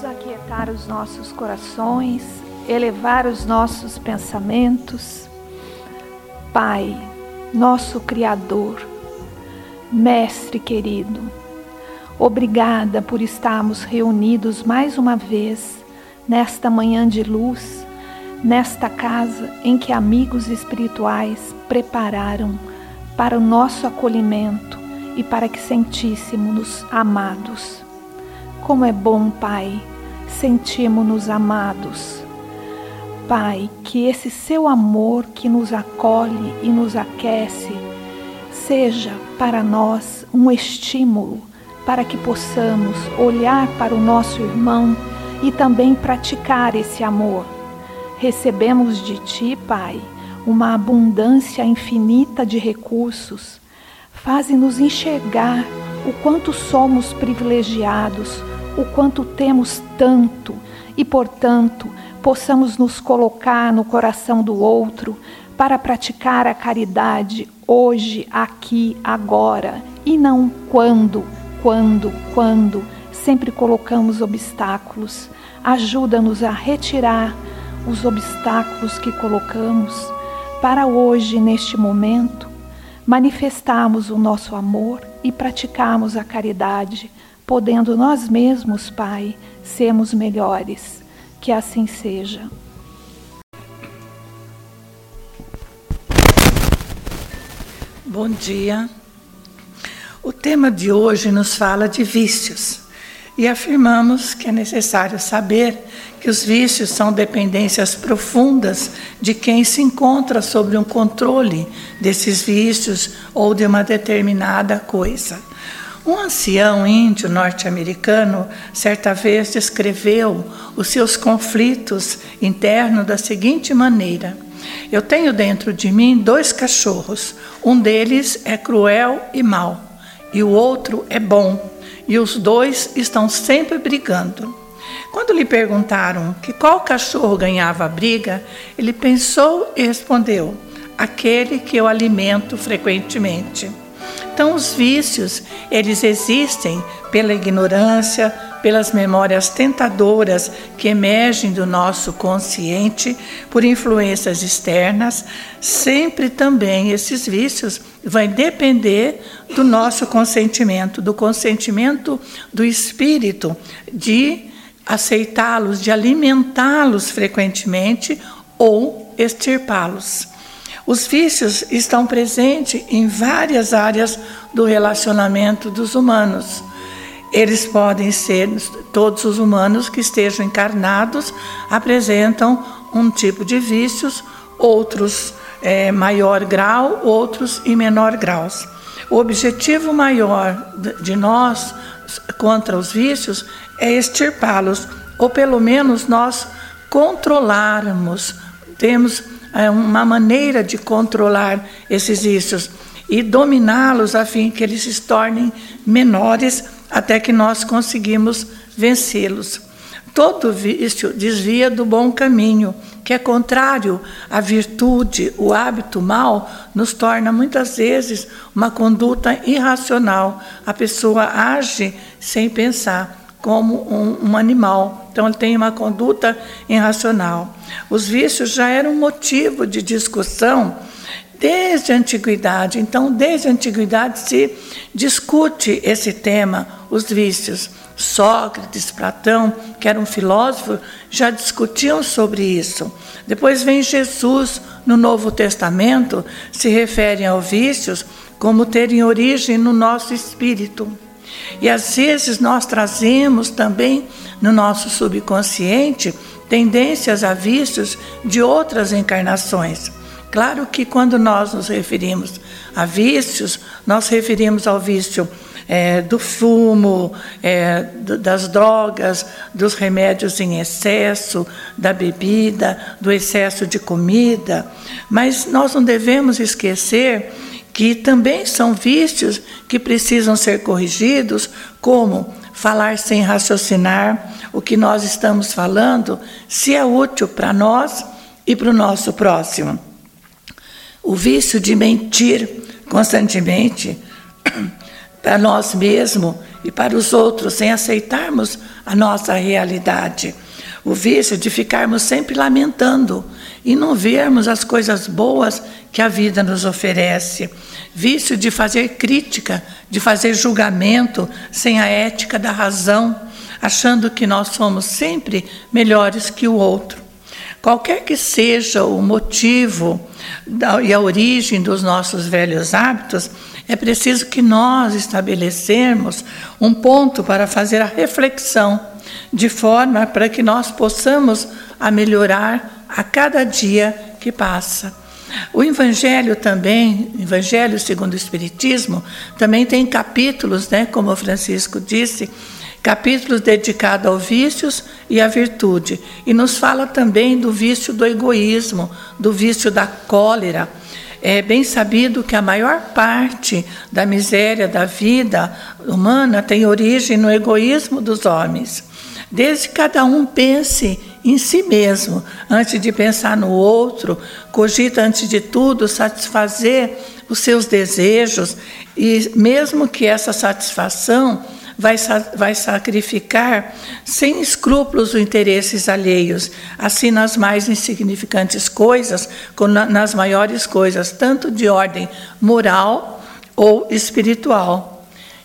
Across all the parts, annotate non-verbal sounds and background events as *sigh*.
Vamos aquietar os nossos corações, elevar os nossos pensamentos. Pai, nosso Criador, Mestre querido, obrigada por estarmos reunidos mais uma vez nesta manhã de luz, nesta casa em que amigos espirituais prepararam para o nosso acolhimento e para que sentíssemos-nos amados. Como é bom, Pai, sentimos-nos amados. Pai, que esse seu amor que nos acolhe e nos aquece seja para nós um estímulo para que possamos olhar para o nosso irmão e também praticar esse amor. Recebemos de Ti, Pai, uma abundância infinita de recursos. Faze-nos enxergar o quanto somos privilegiados, o quanto temos tanto e, portanto, possamos nos colocar no coração do outro para praticar a caridade hoje, aqui, agora e não quando, quando, quando. Sempre colocamos obstáculos. Ajuda-nos a retirar os obstáculos que colocamos para hoje, neste momento, manifestarmos o nosso amor e praticarmos a caridade podendo nós mesmos, Pai, sermos melhores. Que assim seja. Bom dia. O tema de hoje nos fala de vícios e afirmamos que é necessário saber que os vícios são dependências profundas de quem se encontra sob um controle desses vícios ou de uma determinada coisa. Um ancião índio norte-americano certa vez descreveu os seus conflitos internos da seguinte maneira: Eu tenho dentro de mim dois cachorros. Um deles é cruel e mau, e o outro é bom, e os dois estão sempre brigando. Quando lhe perguntaram que qual cachorro ganhava a briga, ele pensou e respondeu: Aquele que eu alimento frequentemente. Então, os vícios, eles existem pela ignorância, pelas memórias tentadoras que emergem do nosso consciente por influências externas, sempre também esses vícios vão depender do nosso consentimento, do consentimento do espírito, de aceitá-los, de alimentá-los frequentemente ou extirpá-los. Os vícios estão presentes em várias áreas do relacionamento dos humanos. Eles podem ser, todos os humanos que estejam encarnados apresentam um tipo de vícios, outros é, maior grau, outros em menor grau. O objetivo maior de nós contra os vícios é extirpá-los, ou pelo menos nós controlarmos, temos uma maneira de controlar esses vícios e dominá-los a fim que eles se tornem menores até que nós conseguimos vencê-los. Todo vício desvia do bom caminho, que é contrário à virtude, o hábito mal nos torna muitas vezes uma conduta irracional. A pessoa age sem pensar como um, um, animal. Então, ele tem uma conduta irracional. Os vícios já eram motivo de discussão desde a antiguidade. Então, desde a antiguidade se discute esse tema, os vícios. Sócrates, Platão, que era um filósofo, já discutiam sobre isso. Depois vem Jesus no Novo Testamento, se refere aos vícios como terem origem no nosso espírito. E às vezes nós trazemos também no nosso subconsciente tendências a vícios de outras encarnações. Claro que quando nós nos referimos a vícios, nós referimos ao vício é, do fumo, é, das drogas, dos remédios em excesso, da bebida, do excesso de comida. Mas nós não devemos esquecer que também são vícios que precisam ser corrigidos, como falar sem raciocinar o que nós estamos falando, se é útil para nós e para o nosso próximo. O vício de mentir constantemente *clears throat* para nós mesmos e para os outros, sem aceitarmos a nossa realidade. O vício de ficarmos sempre lamentando e não vermos as coisas boas que a vida nos oferece. Vício de fazer crítica, de fazer julgamento sem a ética da razão, achando que nós somos sempre melhores que o outro. Qualquer que seja o motivo e a origem dos nossos velhos hábitos, é preciso que nós estabelecermos um ponto para fazer a reflexão, de forma para que nós possamos a melhorar a cada dia que passa. O Evangelho também, Evangelho segundo o Espiritismo, também tem capítulos, né, como o Francisco disse, capítulos dedicados aos vícios e à virtude. E nos fala também do vício do egoísmo, do vício da cólera. É bem sabido que a maior parte da miséria da vida humana tem origem no egoísmo dos homens. Desde que cada um pense em si mesmo, antes de pensar no outro, cogita antes de tudo satisfazer os seus desejos e mesmo que essa satisfação vai, vai sacrificar sem escrúpulos os interesses alheios, assim nas mais insignificantes coisas, como nas maiores coisas, tanto de ordem moral ou espiritual.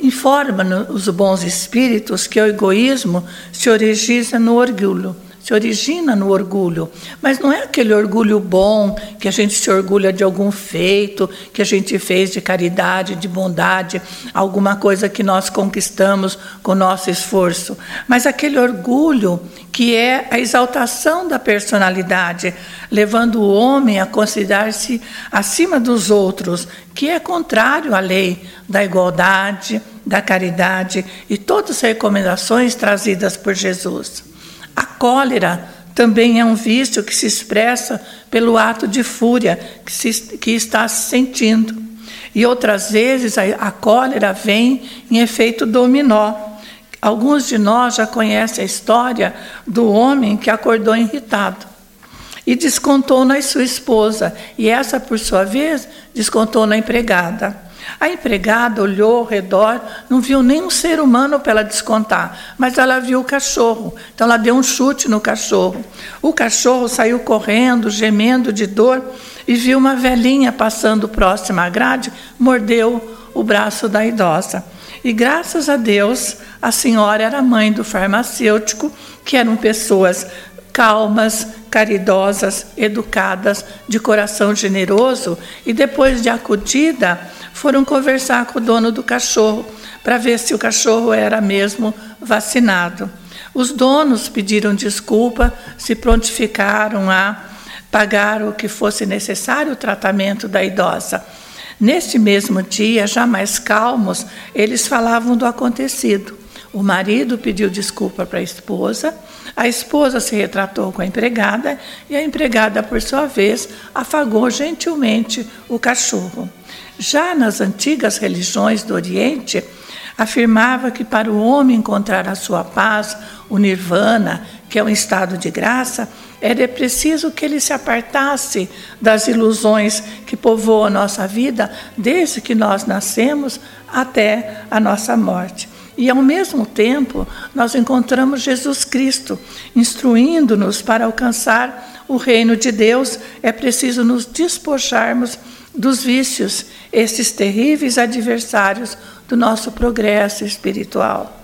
Informa-nos os bons espíritos que o egoísmo se origina no orgulho se origina no orgulho, mas não é aquele orgulho bom que a gente se orgulha de algum feito que a gente fez de caridade, de bondade, alguma coisa que nós conquistamos com nosso esforço, mas aquele orgulho que é a exaltação da personalidade, levando o homem a considerar-se acima dos outros, que é contrário à lei da igualdade, da caridade e todas as recomendações trazidas por Jesus. A cólera também é um vício que se expressa pelo ato de fúria que, se, que está se sentindo. E outras vezes a, a cólera vem em efeito dominó. Alguns de nós já conhecem a história do homem que acordou irritado e descontou na sua esposa, e essa, por sua vez, descontou na empregada. A empregada olhou ao redor, não viu nenhum ser humano para ela descontar, mas ela viu o cachorro. Então ela deu um chute no cachorro. O cachorro saiu correndo, gemendo de dor, e viu uma velhinha passando próxima à grade, mordeu o braço da idosa. E graças a Deus, a senhora era mãe do farmacêutico, que eram pessoas calmas, caridosas, educadas, de coração generoso, e depois de acudida, foram conversar com o dono do cachorro para ver se o cachorro era mesmo vacinado. Os donos pediram desculpa, se prontificaram a pagar o que fosse necessário o tratamento da idosa. Neste mesmo dia, já mais calmos, eles falavam do acontecido. O marido pediu desculpa para a esposa, a esposa se retratou com a empregada e a empregada, por sua vez, afagou gentilmente o cachorro. Já nas antigas religiões do Oriente, afirmava que para o homem encontrar a sua paz, o nirvana, que é um estado de graça, era preciso que ele se apartasse das ilusões que povoam a nossa vida desde que nós nascemos até a nossa morte. E, ao mesmo tempo, nós encontramos Jesus Cristo instruindo-nos para alcançar o reino de Deus, é preciso nos despojarmos dos vícios, esses terríveis adversários do nosso progresso espiritual.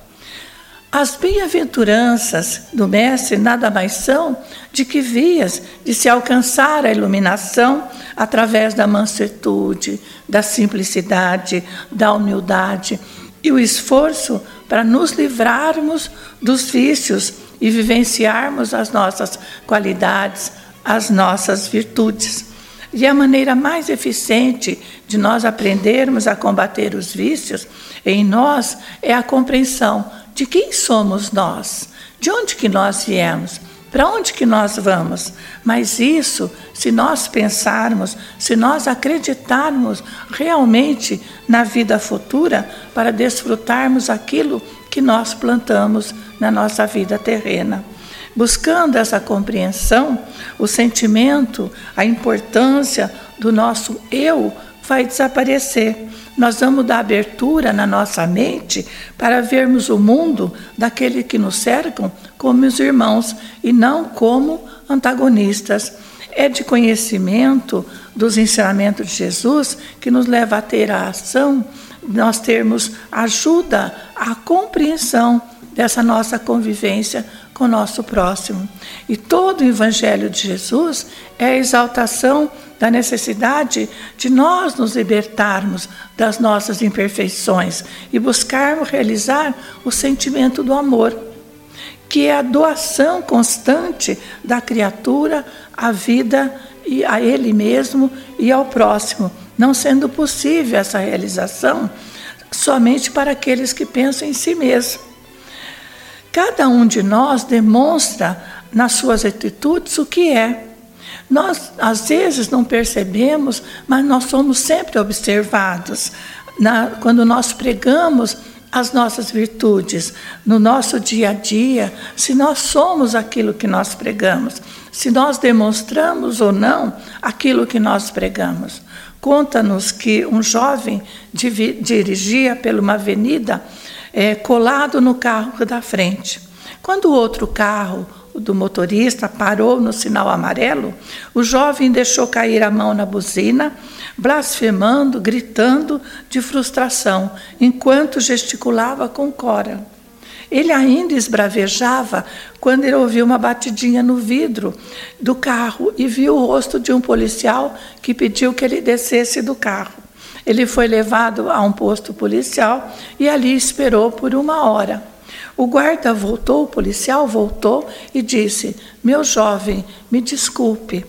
As bem-aventuranças do Mestre nada mais são de que vias de se alcançar a iluminação através da mansuetude, da simplicidade, da humildade e o esforço para nos livrarmos dos vícios e vivenciarmos as nossas qualidades, as nossas virtudes. E a maneira mais eficiente de nós aprendermos a combater os vícios em nós é a compreensão de quem somos nós, de onde que nós viemos, para onde que nós vamos. Mas isso, se nós pensarmos, se nós acreditarmos realmente na vida futura para desfrutarmos aquilo que nós plantamos na nossa vida terrena. Buscando essa compreensão, o sentimento, a importância do nosso eu vai desaparecer. nós vamos dar abertura na nossa mente para vermos o mundo daquele que nos cercam como os irmãos e não como antagonistas. É de conhecimento dos ensinamentos de Jesus que nos leva a ter a ação, nós termos ajuda à compreensão dessa nossa convivência com o nosso próximo. E todo o Evangelho de Jesus é a exaltação da necessidade de nós nos libertarmos das nossas imperfeições e buscarmos realizar o sentimento do amor, que é a doação constante da criatura à vida e a ele mesmo e ao próximo, não sendo possível essa realização somente para aqueles que pensam em si mesmo. Cada um de nós demonstra nas suas atitudes o que é. Nós, às vezes, não percebemos, mas nós somos sempre observados. Na, quando nós pregamos as nossas virtudes no nosso dia a dia, se nós somos aquilo que nós pregamos, se nós demonstramos ou não aquilo que nós pregamos. Conta-nos que um jovem dirigia por uma avenida é, colado no carro da frente. Quando o outro carro, do motorista, parou no sinal amarelo, o jovem deixou cair a mão na buzina, blasfemando, gritando de frustração, enquanto gesticulava com cora. Ele ainda esbravejava quando ele ouviu uma batidinha no vidro do carro e viu o rosto de um policial que pediu que ele descesse do carro. Ele foi levado a um posto policial e ali esperou por uma hora. O guarda voltou, o policial voltou e disse: Meu jovem, me desculpe.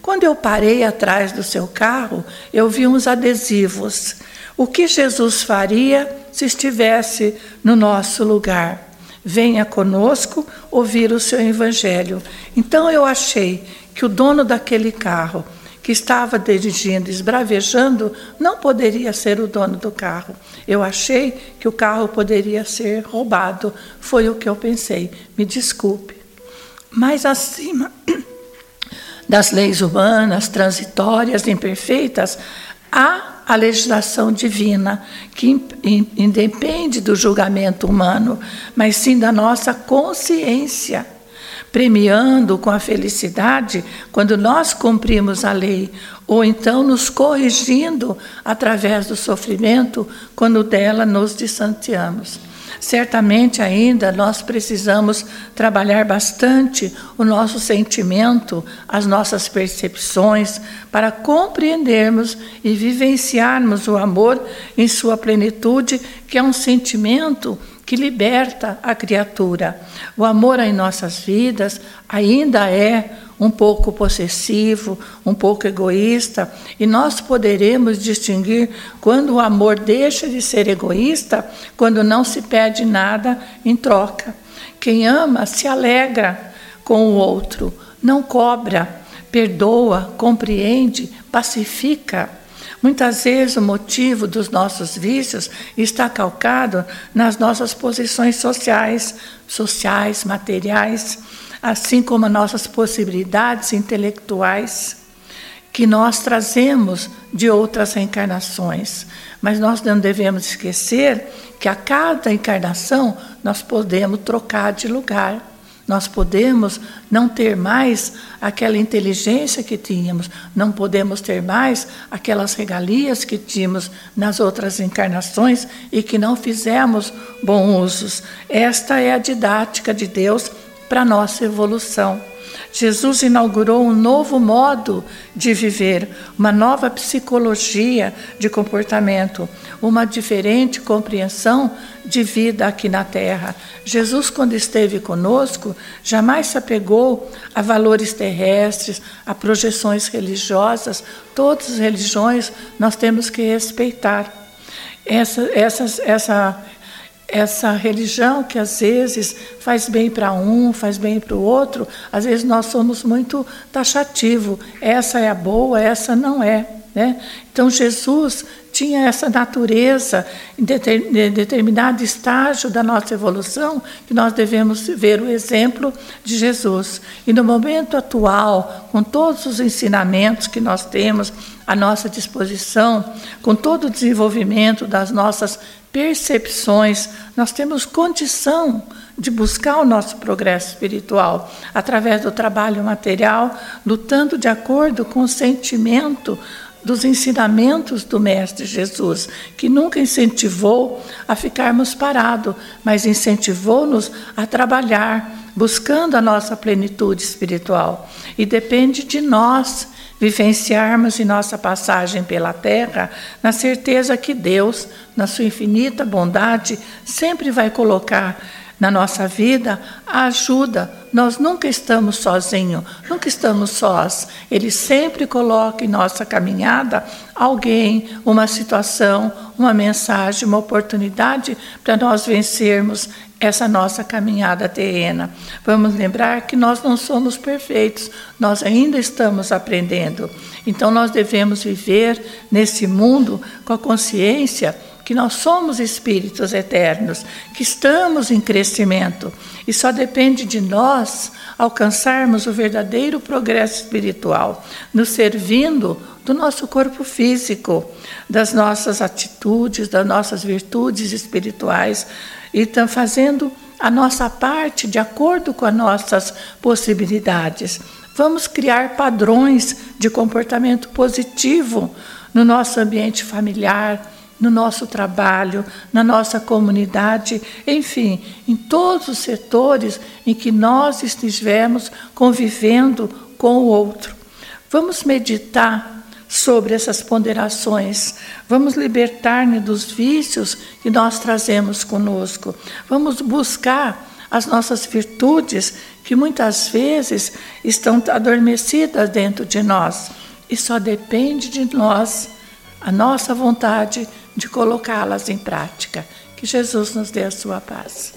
Quando eu parei atrás do seu carro, eu vi uns adesivos. O que Jesus faria se estivesse no nosso lugar? Venha conosco ouvir o seu evangelho. Então eu achei que o dono daquele carro que estava dirigindo, esbravejando, não poderia ser o dono do carro. Eu achei que o carro poderia ser roubado. Foi o que eu pensei. Me desculpe. Mas acima *clears throat* das leis humanas, transitórias, imperfeitas, há a legislação divina, que independe do julgamento humano, mas sim da nossa consciência premiando com a felicidade quando nós cumprimos a lei, ou então nos corrigindo através do sofrimento quando dela nos distanciamos. Certamente ainda nós precisamos trabalhar bastante o nosso sentimento, as nossas percepções, para compreendermos e vivenciarmos o amor em sua plenitude, que é um sentimento que liberta a criatura. O amor em nossas vidas ainda é um pouco possessivo, um pouco egoísta, e nós poderemos distinguir quando o amor deixa de ser egoísta, quando não se pede nada em troca. Quem ama se alegra com o outro, não cobra, perdoa, compreende, pacifica. Muitas vezes o motivo dos nossos vícios está calcado nas nossas posições sociais, sociais, materiais, assim como nossas possibilidades intelectuais que nós trazemos de outras reencarnações. Mas nós não devemos esquecer que a cada encarnação nós podemos trocar de lugar. Nós podemos não ter mais aquela inteligência que tínhamos, não podemos ter mais aquelas regalias que tínhamos nas outras encarnações e que não fizemos bons usos. Esta é a didática de Deus para a nossa evolução. Jesus inaugurou um novo modo de viver, uma nova psicologia de comportamento, uma diferente compreensão de vida aqui na Terra. Jesus, quando esteve conosco, jamais se apegou a valores terrestres, a projeções religiosas. Todas as religiões nós temos que respeitar. Essa, essa, essa essa religião que às vezes faz bem para um, faz bem para o outro, às vezes nós somos muito taxativo. Essa é a boa, essa não é. Né? Então Jesus tinha essa natureza em determinado estágio da nossa evolução que nós devemos ver o exemplo de Jesus. E no momento atual, com todos os ensinamentos que nós temos à nossa disposição, com todo o desenvolvimento das nossas percepções, nós temos condição de buscar o nosso progresso espiritual através do trabalho material, lutando de acordo com o sentimento dos ensinamentos do Mestre Jesus, que nunca incentivou a ficarmos parados, mas incentivou-nos a trabalhar, buscando a nossa plenitude espiritual. E depende de nós vivenciarmos em nossa passagem pela terra, na certeza que Deus, na sua infinita bondade, sempre vai colocar na nossa vida a ajuda. Nós nunca estamos sozinhos, nunca estamos sós. Ele sempre coloca em nossa caminhada alguém, uma situação, uma mensagem, uma oportunidade para nós vencermos essa nossa caminhada terrena. Vamos lembrar que nós não somos perfeitos, nós ainda estamos aprendendo. Então nós devemos viver nesse mundo com a consciência que nós somos espíritos eternos, que estamos em crescimento e só depende de nós alcançarmos o verdadeiro progresso espiritual, nos servindo do nosso corpo físico, das nossas atitudes, das nossas virtudes espirituais e fazendo a nossa parte de acordo com as nossas possibilidades. Vamos criar padrões de comportamento positivo no nosso ambiente familiar, no nosso trabalho, na nossa comunidade, enfim, em todos os setores em que nós estivermos convivendo com o outro. Vamos meditar sobre essas ponderações. Vamos libertar-nos dos vícios que nós trazemos conosco. Vamos buscar as nossas virtudes que muitas vezes estão adormecidas dentro de nós e só depende de nós, a nossa vontade de colocá-las em prática. Que Jesus nos dê a sua paz.